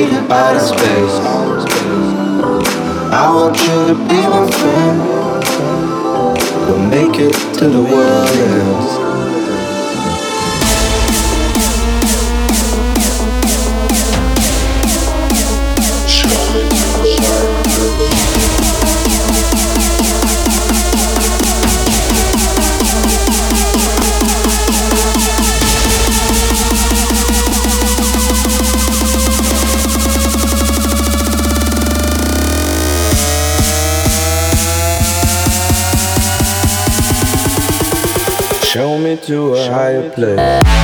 feet in outer space. I want you to be my friend. We'll make it to the world ends. to a higher place.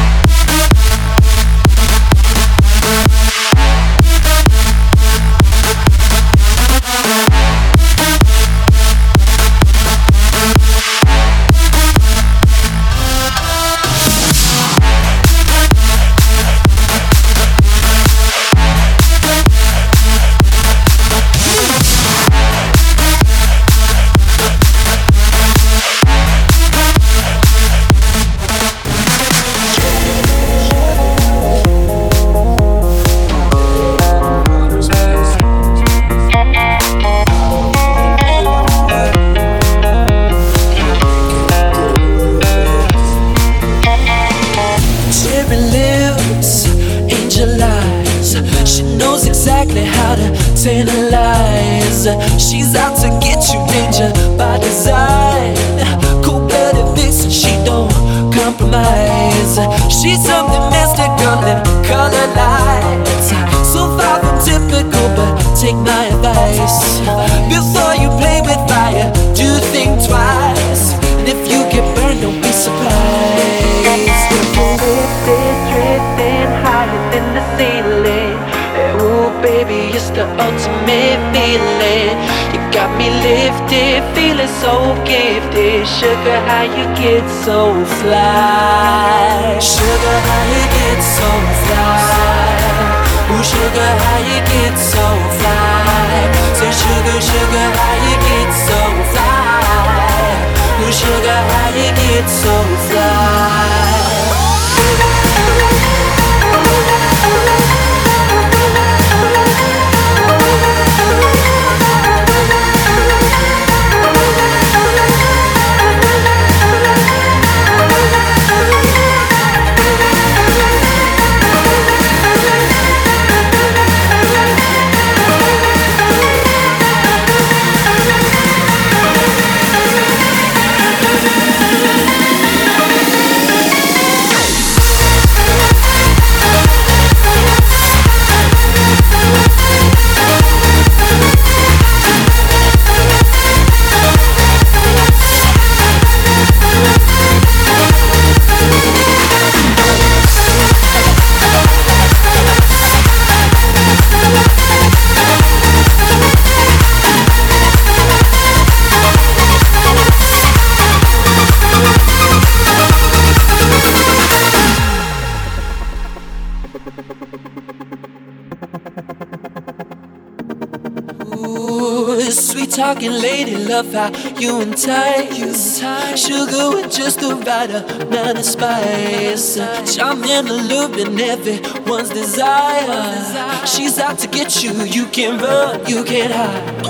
gifted, feeling so gifted. Sugar, how you get so fly? Sugar, how you get so fly? Ooh, sugar, how you get so fly? Say, sugar, sugar, how you get so fly? Ooh, sugar, how you get so fly? Talking, lady, love how you entice. Sugar with just the right amount of spice. Charm and everyone's desire. She's out to get you, you can run, you can't hide.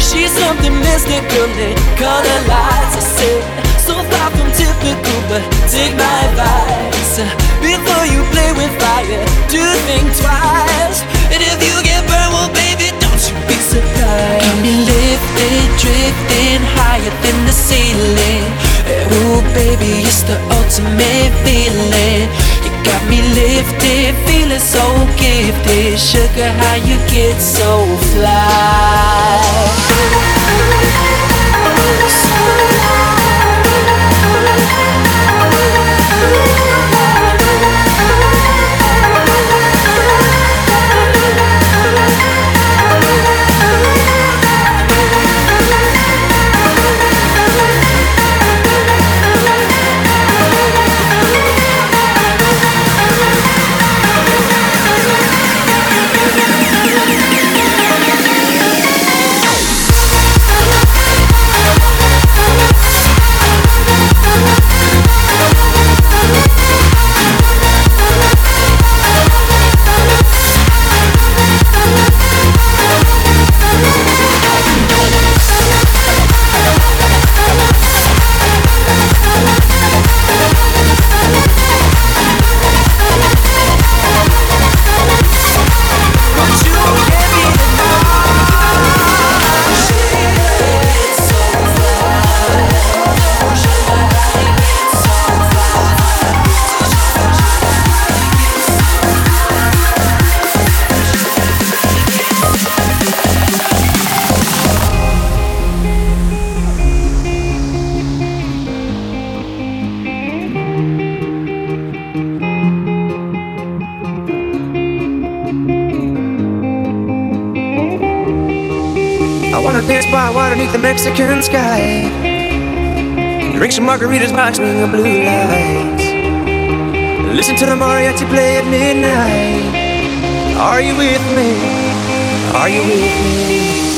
She's something mystical in color lights. I said, so far from typical, but take my advice. Before you play with fire, do think twice. And if you be surprised. Got me lifted, drifting higher than the ceiling. Ooh, baby, it's the ultimate feeling. You got me lifted, feeling so gifted. Sugar, how you get so fly? The Mexican sky. Drink some margaritas watching the blue lights. Listen to the mariachi play at midnight. Are you with me? Are you with me?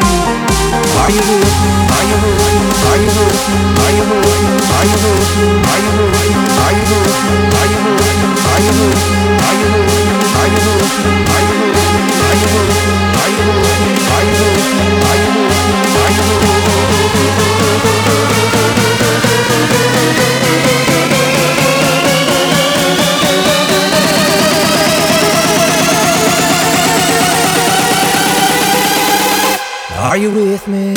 Are you with me?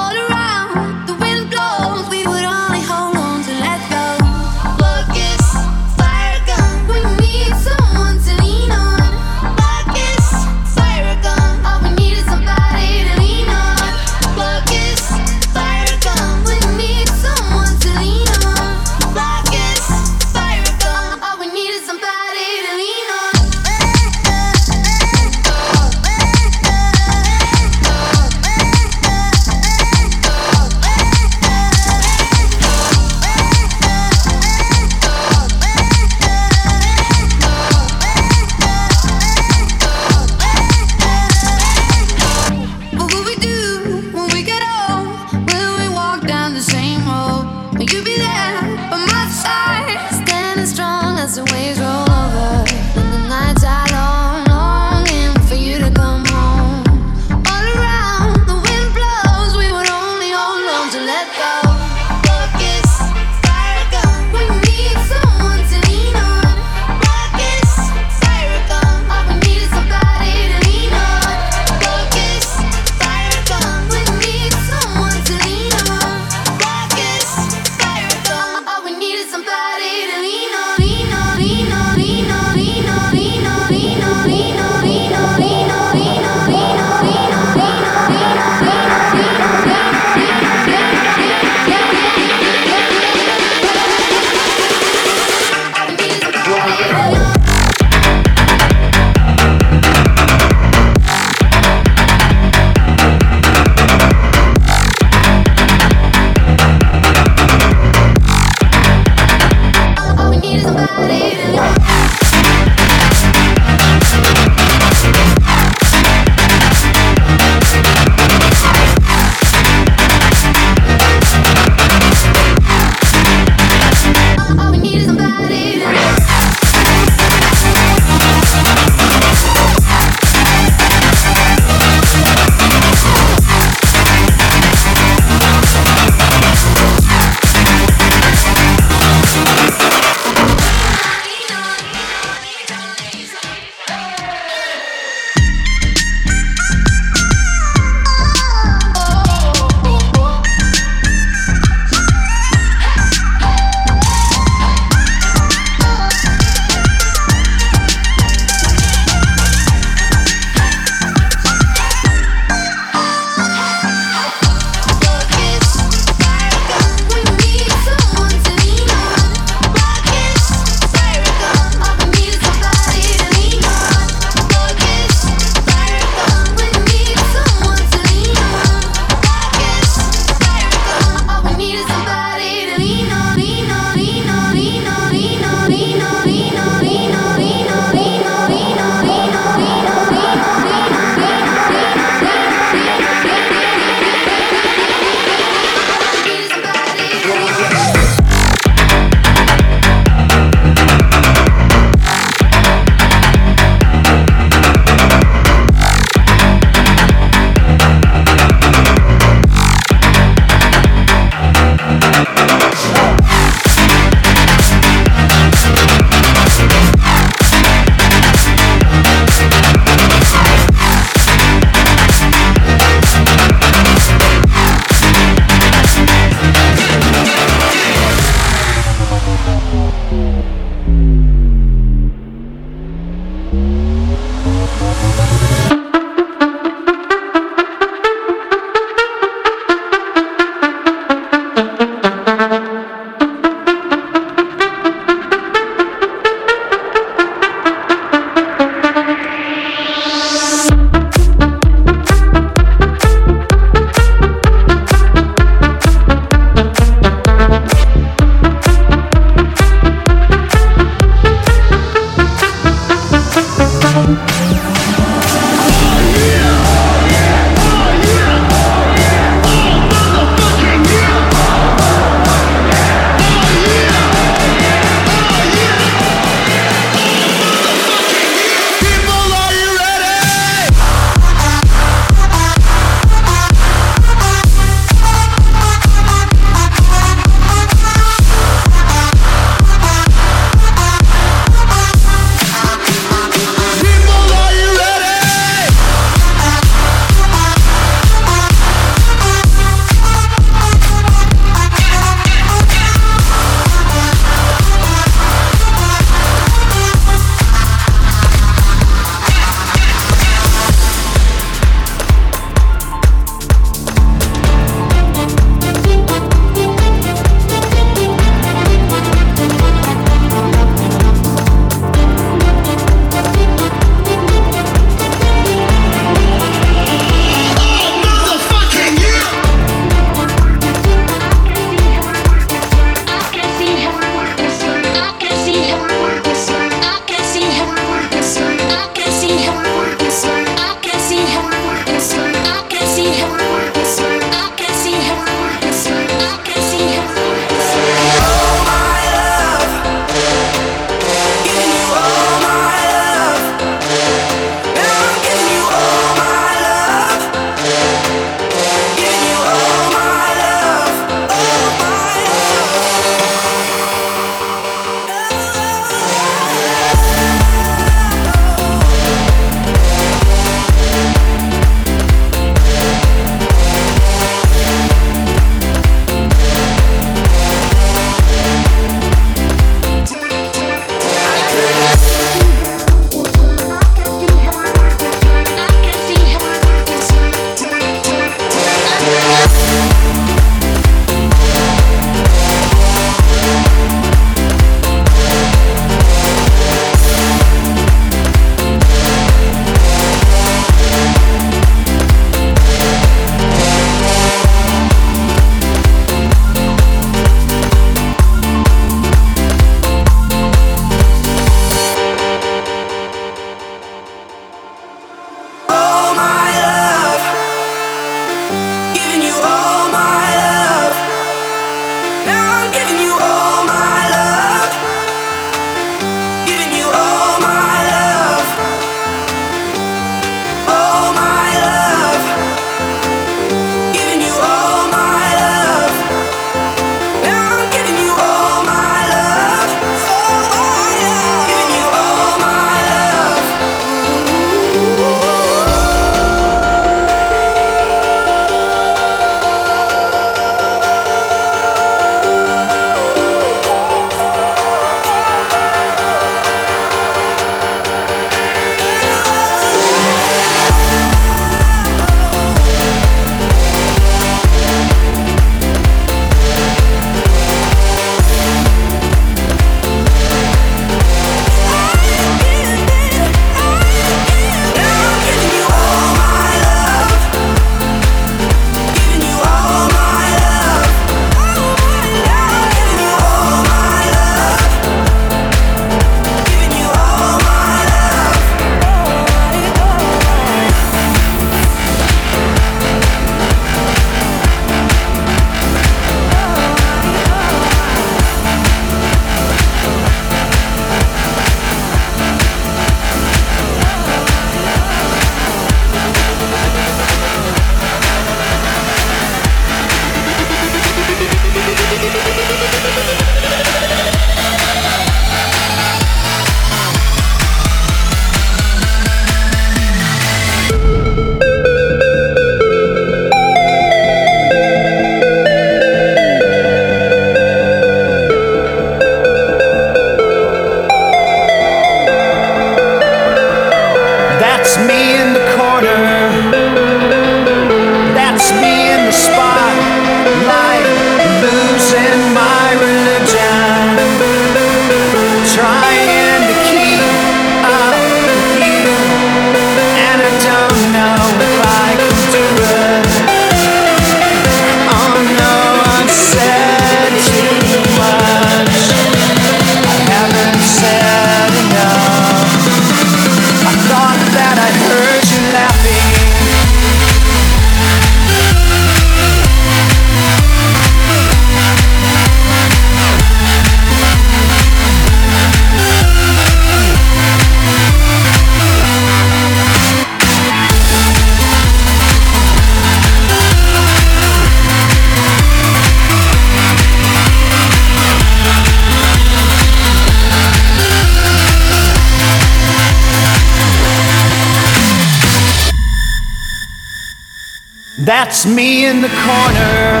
That's me in the corner.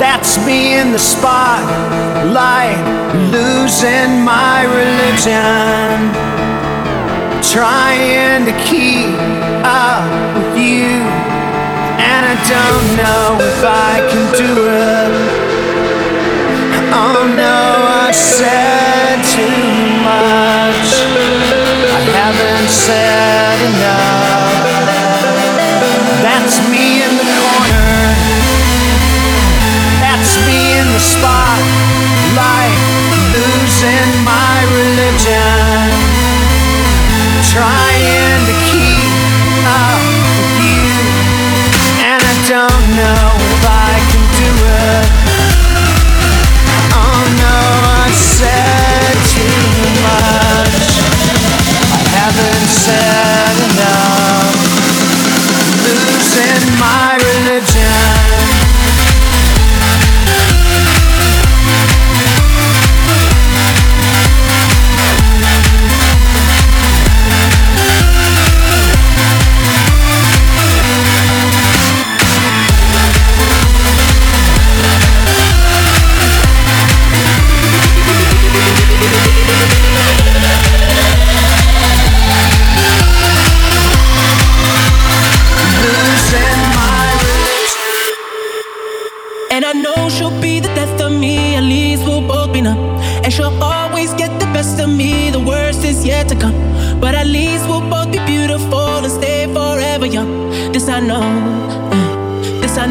That's me in the spotlight, losing my religion. Trying to keep up with you, and I don't know if I can do it. Oh no, I said.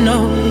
know.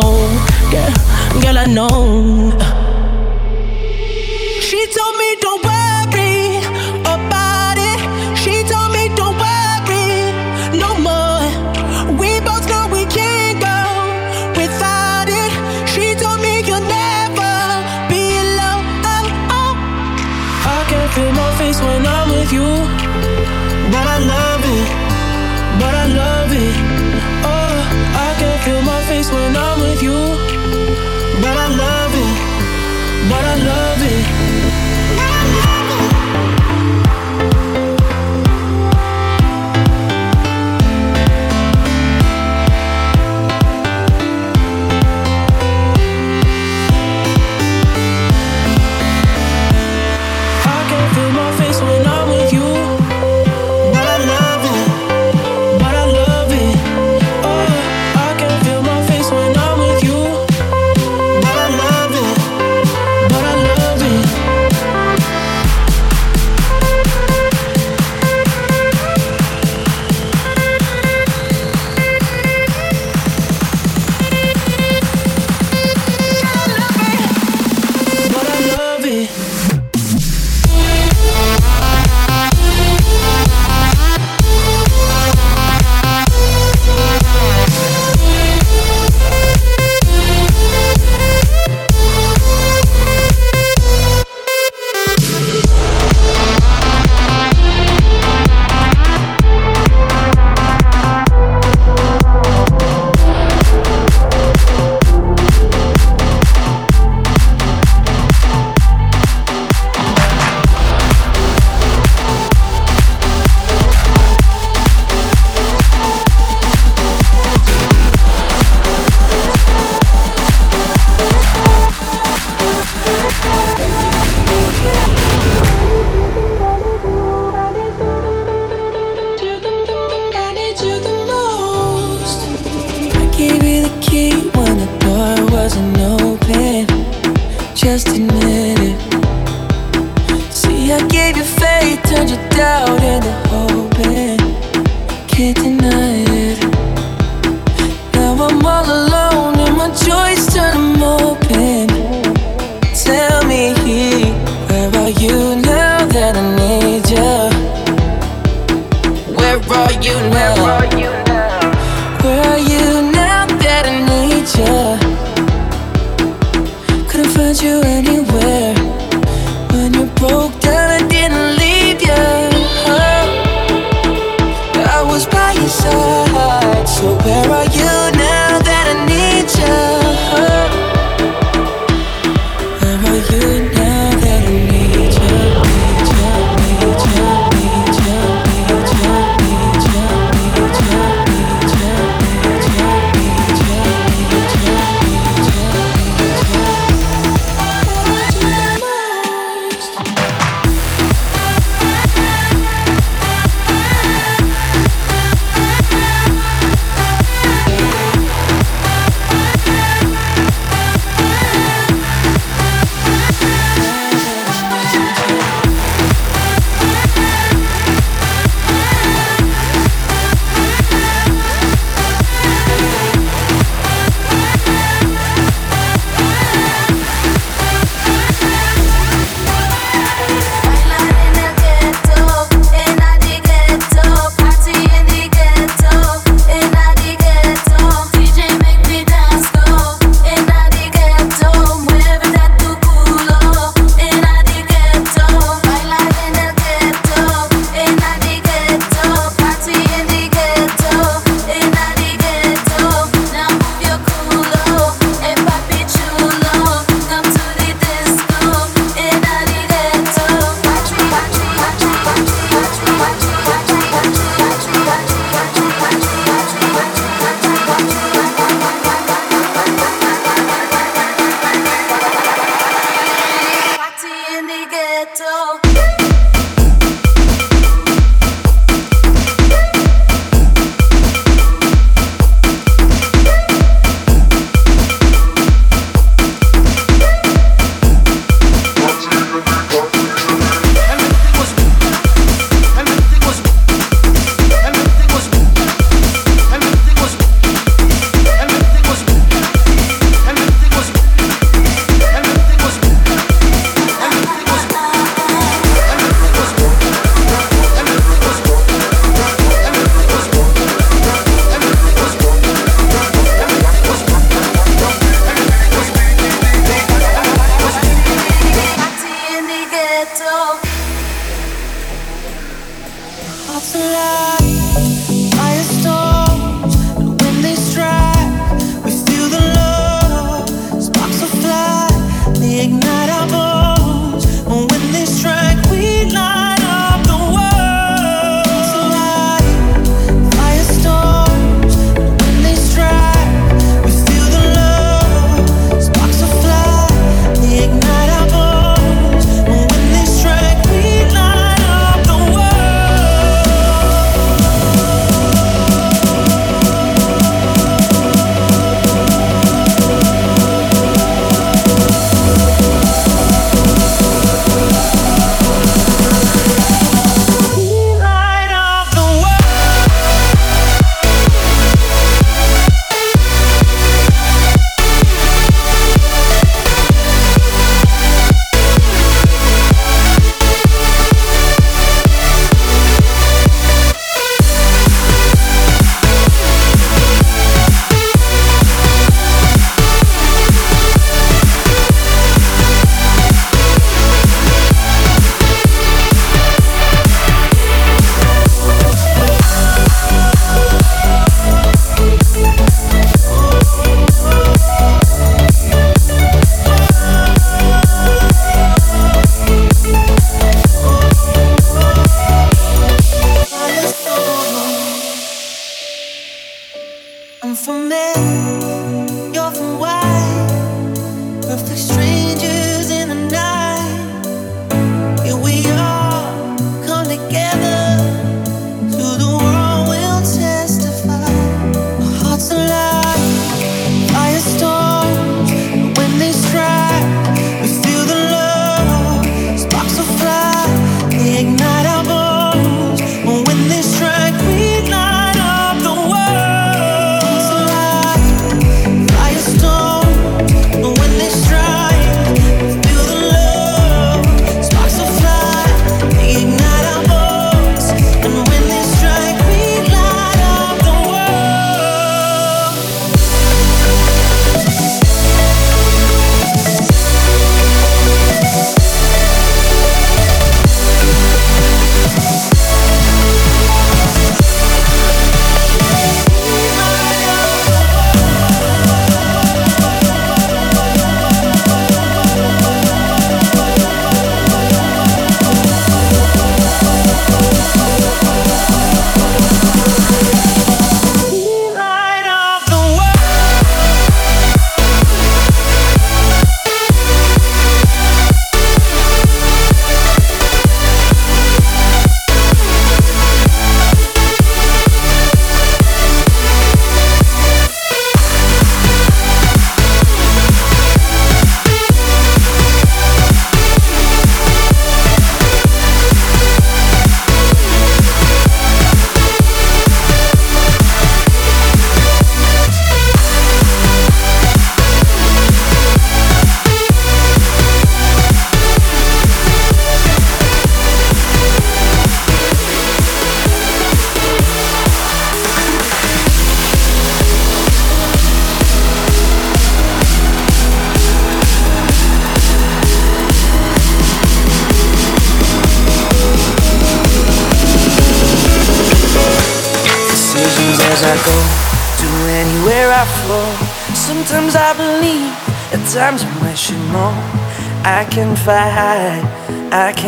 know, girl, girl, I know.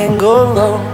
I can go low.